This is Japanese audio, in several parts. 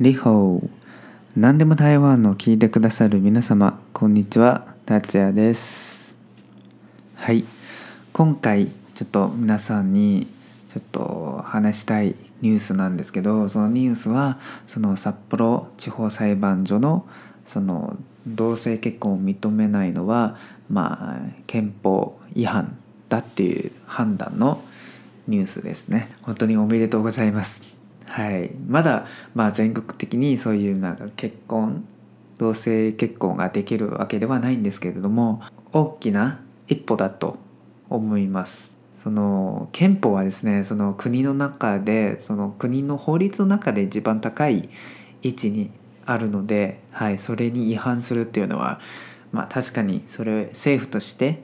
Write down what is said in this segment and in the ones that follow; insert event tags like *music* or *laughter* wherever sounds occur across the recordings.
リホー何でも台湾の聞いてくださる皆様こんにちは。達也です。はい。今回ちょっと皆さんにちょっと話したいニュースなんですけどそのニュースはその札幌地方裁判所のその同性結婚を認めないのはまあ憲法違反だっていう判断のニュースですね。本当におめでとうございます。はい。まだまあ全国的にそういうなんか結婚同性結婚ができるわけではないんですけれども大きな一歩だと思います。その憲法はですねその国の中でその国の法律の中で一番高い位置にあるので、はい、それに違反するっていうのはまあ確かにそれ政府として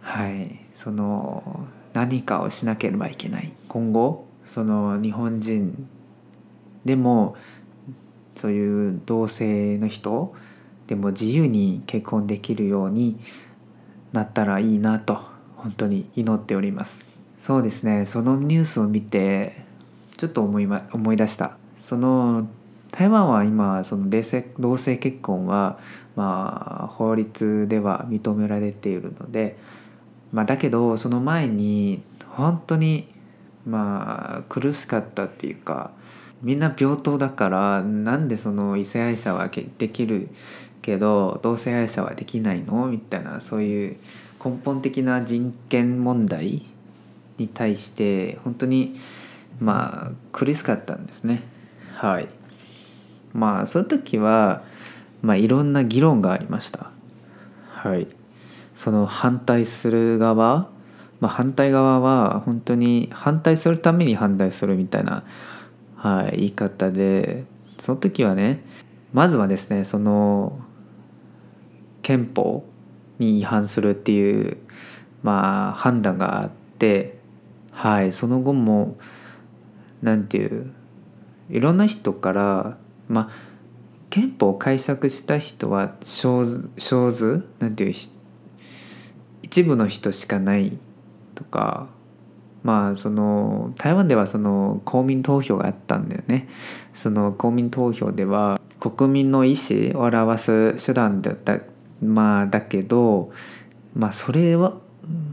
はいその何かをしなければいけない。今後その日本人でもそういう同性の人でも自由に結婚できるようになったらいいなと本当に祈っております。そうですね。そのニュースを見てちょっと思い,、ま、思い出した。その台湾は今その同性同性結婚はまあ法律では認められているのでまあ、だけどその前に本当にまあ苦しかったっていうかみんな平等だからなんでその異性愛者はできるけど同性愛者はできないの？みたいなそういう根本的な人権問題に対して本当にまあ苦しかったんですね。はい。まあその時はまあいろんな議論がありました。はい。その反対する側、まあ、反対側は本当に反対するために反対するみたいな、はい、言い方でその時はねまずはですねその憲法に違反するっていう、まあ、判断があってはいその後も何て言ういろんな人からまあ憲法を解釈した人は少数なんていう一部の人しかないとかまあその台湾ではその公民投票があったんだよね。その公民投票では国民の意思を表す手段だったまあだけどまあそれは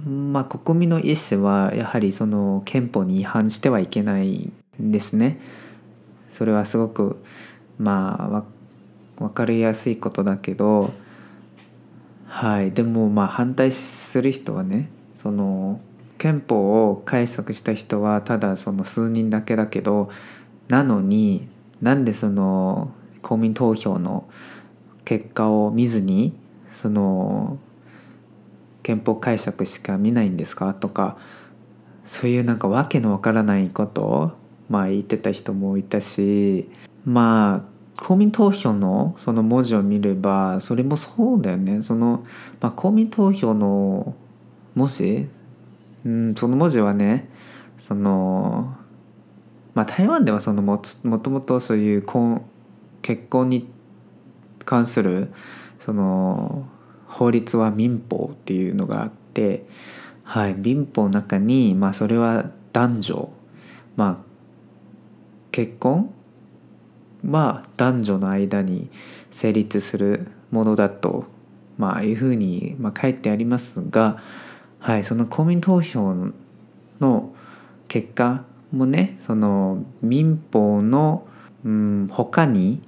まあ国民の意思はやはりその憲法に違反してはいけないんですね。それはすごくまあ分かりやすいことだけどはいでもまあ反対する人はねその憲法を解釈した人はただその数人だけだけどなのになんでその公民投票の結果を見ずにその憲法解釈しか見ないんですか？とかそういうなんか訳のわからないことをまあ言ってた人もいたしまあ公民投票のその文字を見ればそれもそうだよね。その、まあ、公民投票の文字、うん、その文字はねそのまあ台湾ではそのももともとそういう結婚に関するその法律は民法っていうのがあって、はい、民法の中に、まあ、それは男女、まあ、結婚は男女の間に成立するものだと、まあ、いうふうに、まあ、書いてありますが、はい、その公民投票の結果もねその民法の、うん、他に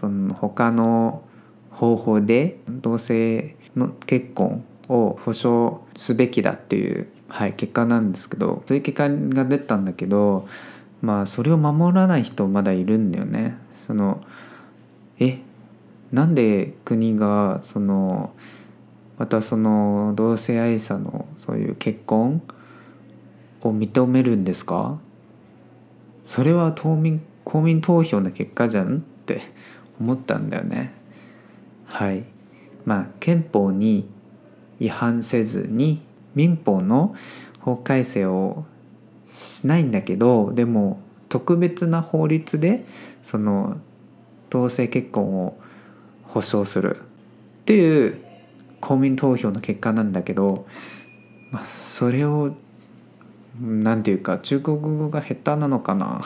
その他の方法で同性の結婚を保障すべきだっていう、はい、結果なんですけどそういう結果が出たんだけどまあそれを守らない人まだいるんだよね。そのえなんで国がそのまたその同性愛者のそういう結婚を認めるんですか？それは島民公民投票の結果じゃんって思ったんだよね。はいまあ憲法に違反せずに民法の法改正をしないんだけどでも特別な法律でその同性結婚を保障するっていう公民投票の結果なんだけど、まあ、それを何て言うか中国語が下手なのかな？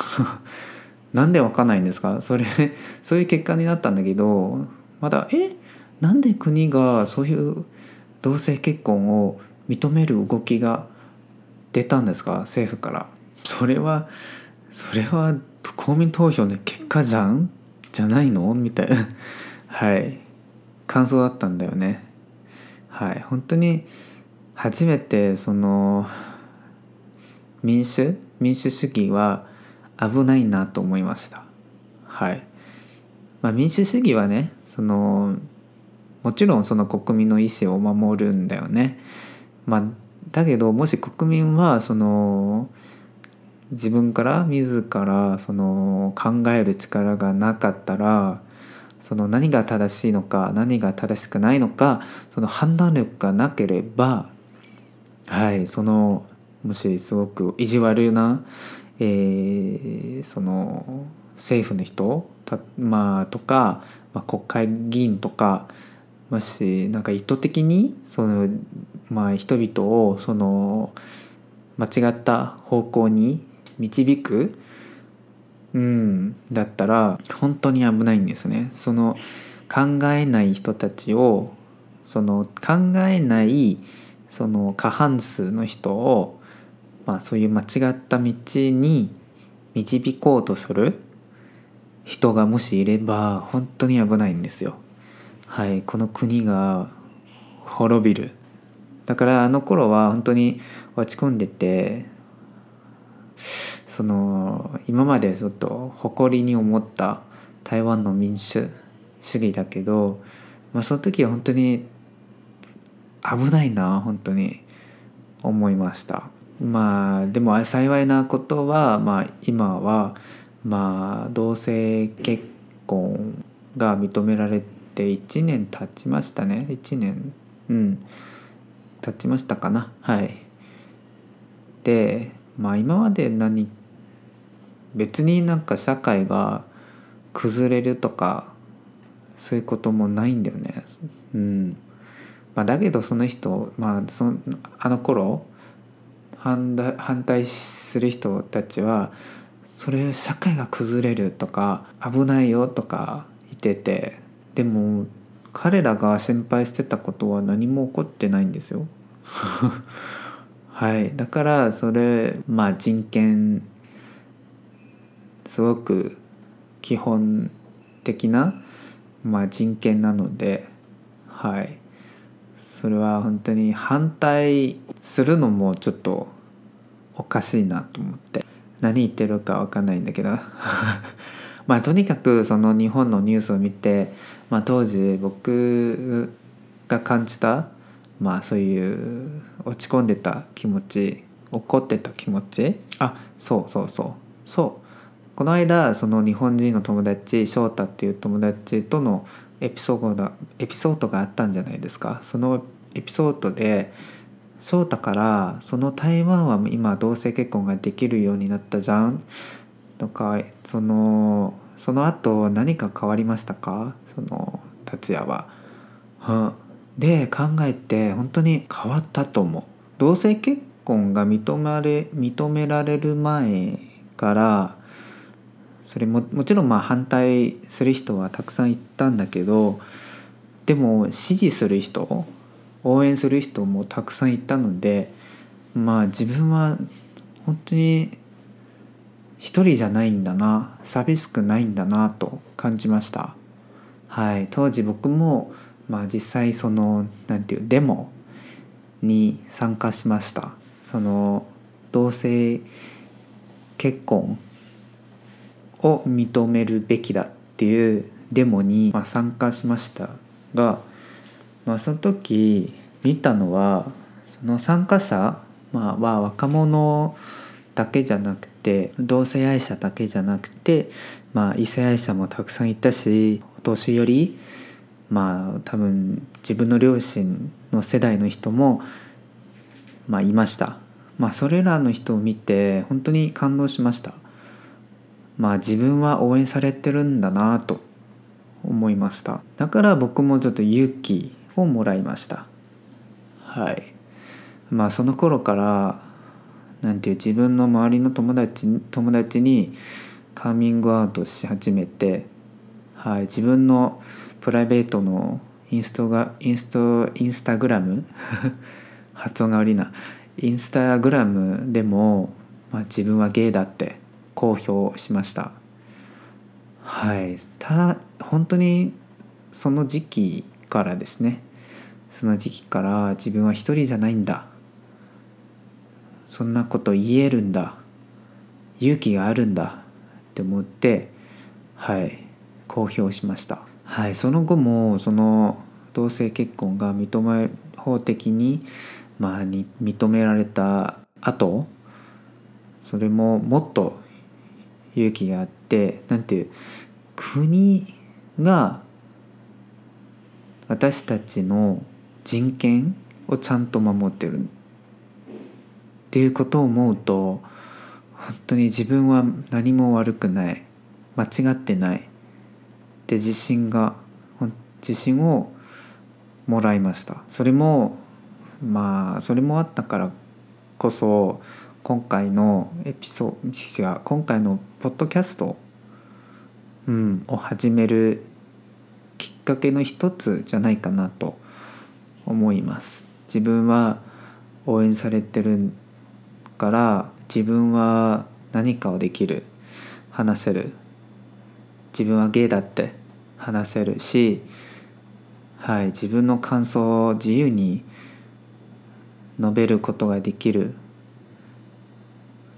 *laughs* なんでわかんないんですか？それそういう結果になったんだけどまだえ？なんで国がそういう同性結婚を認める動きが出たんですか？政府から。それはそれは公民投票の結果じゃん？じゃないの？みたいな。はい。感想だったんだよね。はい。本当に初めてその民主民主主義は危ないなと思いました。はい。まあ民主主義はねそのもちろんその国民の意思を守るんだよね。まあだけどもし国民はその自分から自らその考える力がなかったらその何が正しいのか何が正しくないのかその判断力がなければはいそのもしすごく意地悪な、えー、その政府の人、まあ、とか、まあ、国会議員とかもしなんか意図的にその、まあ、人々をその間違った方向に導く、うん、だったら本当に危ないんですね。その考えない人たちをその考えないその過半数の人を、まあ、そういう間違った道に導こうとする人がもしいれば本当に危ないんですよ。はい、この国が滅びるだからあの頃は本当に落ち込んでてその今までちょっと誇りに思った台湾の民主主義だけど、まあ、その時は本当に危ないな本当に思いました。まあでも幸いなことは、まあ、今はまあ同性結婚が認められて1年経ちましたね。1年うん経ちましたかな。はい。でまあ今まで何別になんか社会が崩れるとかそういうこともないんだよねうんまあ、だけどその人、まあ、そのあの頃反反対する人たちはそれ社会が崩れるとか危ないよとか言っててでも彼らが心配してたことは何も起こってないんですよ。はい。だからそれまあ人権すごく基本的な、まあ、人権なのではい。それは本当に反対するのもちょっとおかしいなと思って。何言ってるか分かんないんだけど。*laughs* まあとにかくその日本のニュースを見て、まあ、当時僕が感じた、まあ、そういう落ち込んでた気持ち怒ってた気持ち？あ。そうそうそう。そう。この間その日本人の友達翔太っていう友達とのエピソードエピソードがあったんじゃないですか。そのエピソードで翔太から「その台湾は今同性結婚ができるようになったじゃん」とかそのその後何か変わりましたか？その達也は。うん、で考えて本当に変わったと思う。同性結婚が認めれ認められる前からそれももちろんまあ反対する人はたくさんいたんだけどでも支持する人応援する人もたくさんいたのでまあ自分は本当に一人じゃないんだな寂しくないんだなと感じましたはい当時僕もまあ実際その何て言うデモに参加しました。その同性結婚を認めるべきだっていうデモに参加しましたがまあ、その時見たのはその参加者、まあ、は若者だけじゃなくて同性愛者だけじゃなくて、まあ、異性愛者もたくさんいたしお年寄りまあ多分自分の両親の世代の人も、まあ、いました。まあ、それらの人を見て本当に感動しました。まあ自分は応援されてるんだなと思いましただから僕もちょっと勇気をもらいましたはいまあその頃からなんていう自分の周りの友達友達にカーミングアウトし始めて、はい、自分のプライベートのインストがインストインスタグラム？*laughs* 発音が悪いな。インスタグラムでも、まあ、自分はゲイだって公表しました。はい。た本当にその時期からですね。その時期から自分は一人じゃないんだ。そんなこと言えるんだ。勇気があるんだ。って思ってはい。公表しました。はいその後もその同性結婚が認め法的にまあに認められた後それももっと勇気があってなんていう国が私たちの人権をちゃんと守ってるっていうことを思うと本当に自分は何も悪くない。間違ってない。って自信が自信をもらいました。それもまあそれもあったからこそ今回のエピソード違う今回のポッドキャスト、うん、を始めるきっかけの一つじゃないかなと思います。自分は応援されてるから自分は何かをできる話せる自分はゲイだって話せるし、はい、自分の感想を自由に述べることができる、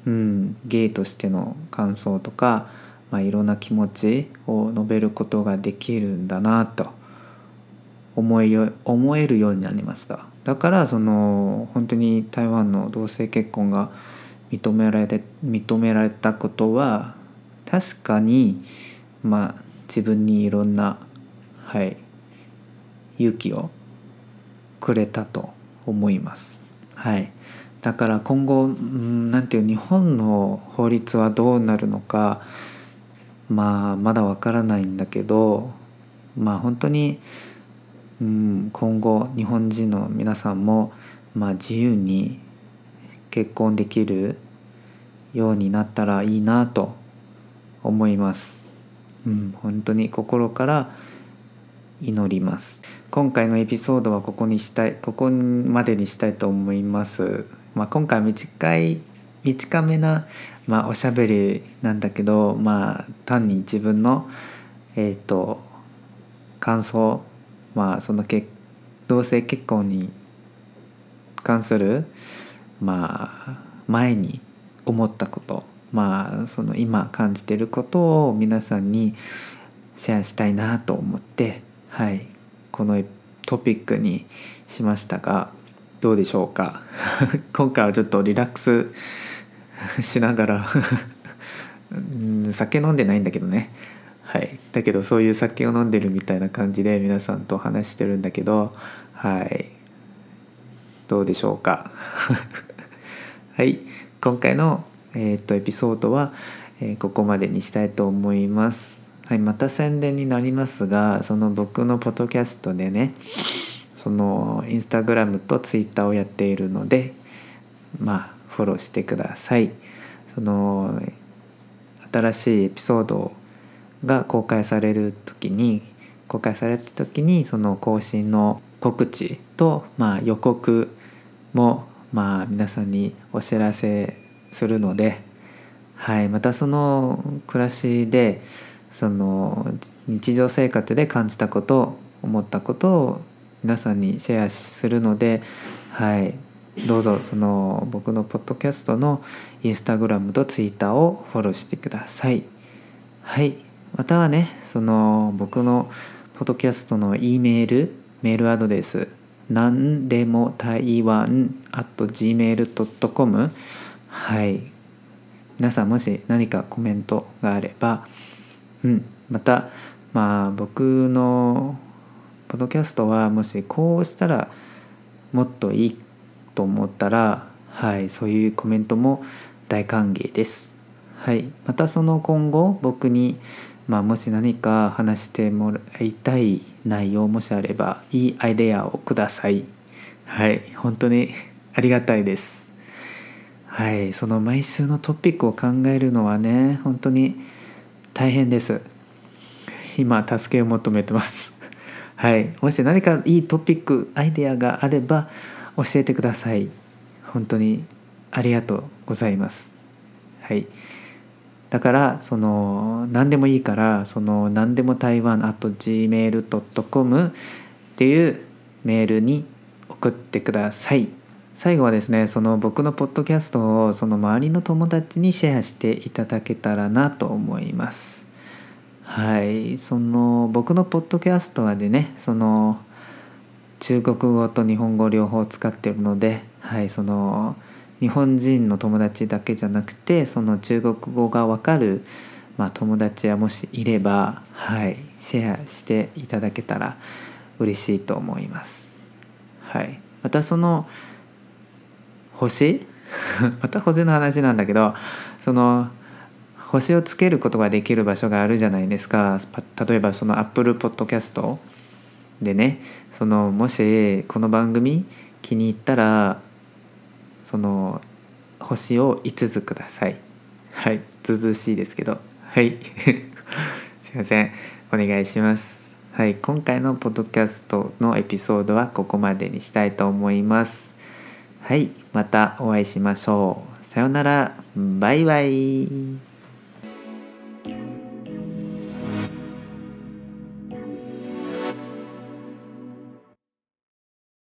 うん、ゲイとしての感想とか、まあ、いろんな気持ちを述べることができるんだなと思い思えるようになりました。だからその本当に台湾の同性結婚が認められ認められたことは確かにまあ自分にいろんなはい勇気をくれたと思いますはいだから今後何ていう日本の法律はどうなるのかまあまだわからないんだけどまあ本当にうん今後日本人の皆さんもまあ自由に結婚できるようになったらいいなと思います。うん、本当に心から祈ります。今回のエピソードはここにしたい、ここまでにしたいと思います。まあ、今回短い短めな、まあ、おしゃべりなんだけど、まあ、単に自分の、えーと、感想、まあ、その結同性結婚に関する、まあ、前に思ったことまあその今感じてることを皆さんにシェアしたいなと思ってはい。このトピックにしましたがどうでしょうか？*laughs* 今回はちょっとリラックス *laughs* しながら酒飲んでないんだけどね。はい。だけどそういう酒を飲んでるみたいな感じで皆さんと話してるんだけどはい。どうでしょうか？*laughs* はい。今回の、えー、とエピソードは、えー、ここまでにしたいと思います。はい、また宣伝になりますがその僕のポッドキャストでねそのインスタグラムとツイッターをやっているのでまあフォローしてください。その新しいエピソードが公開される時に公開された時にその更新の告知と、まあ、予告もまあ皆さんにお知らせするので、はい、またその暮らしでその日常生活で感じたこと思ったことを皆さんにシェアするので、はい、どうぞその僕のポッドキャストのインスタグラムとツイッターをフォローしてください。はい、またはねその僕のポッドキャストの E メールメールアドレス何でも台湾 at gmail.com はい。皆さんもし何かコメントがあればうん。またまあ僕のポッドキャストはもしこうしたらもっといいと思ったらはい。そういうコメントも大歓迎です。はい。またその今後僕にまあ、もし何か話してもらいたい内容もしあればいいアイデアをください。はい。本当にありがたいです。はいその毎週のトピックを考えるのはね本当に大変です。今助けを求めてます。はいもし何かいいトピックアイデアがあれば教えてください。本当にありがとうございます。はいだからその何でもいいからその何でも台湾 at gmail.com っていうメールに送ってください。最後はですねその僕のポッドキャストをその周りの友達にシェアしていただけたらなと思います。はい。その僕のポッドキャストはでねその中国語と日本語両方使ってるのではい。その日本人の友達だけじゃなくてその中国語がわかる、まあ、友達はもしいればはい。シェアしていただけたら嬉しいと思います。はい。またその星？*laughs* また星の話なんだけどその星をつけることができる場所があるじゃないですか。例えばその Apple Podcast でねそのもしこの番組気に入ったらその星を5つください。はいずずしいですけど。はい。*laughs* すいません。お願いします。はい今回のポッドキャストのエピソードはここまでにしたいと思います。はいまたお会いしましょう。さようなら。バイバイ。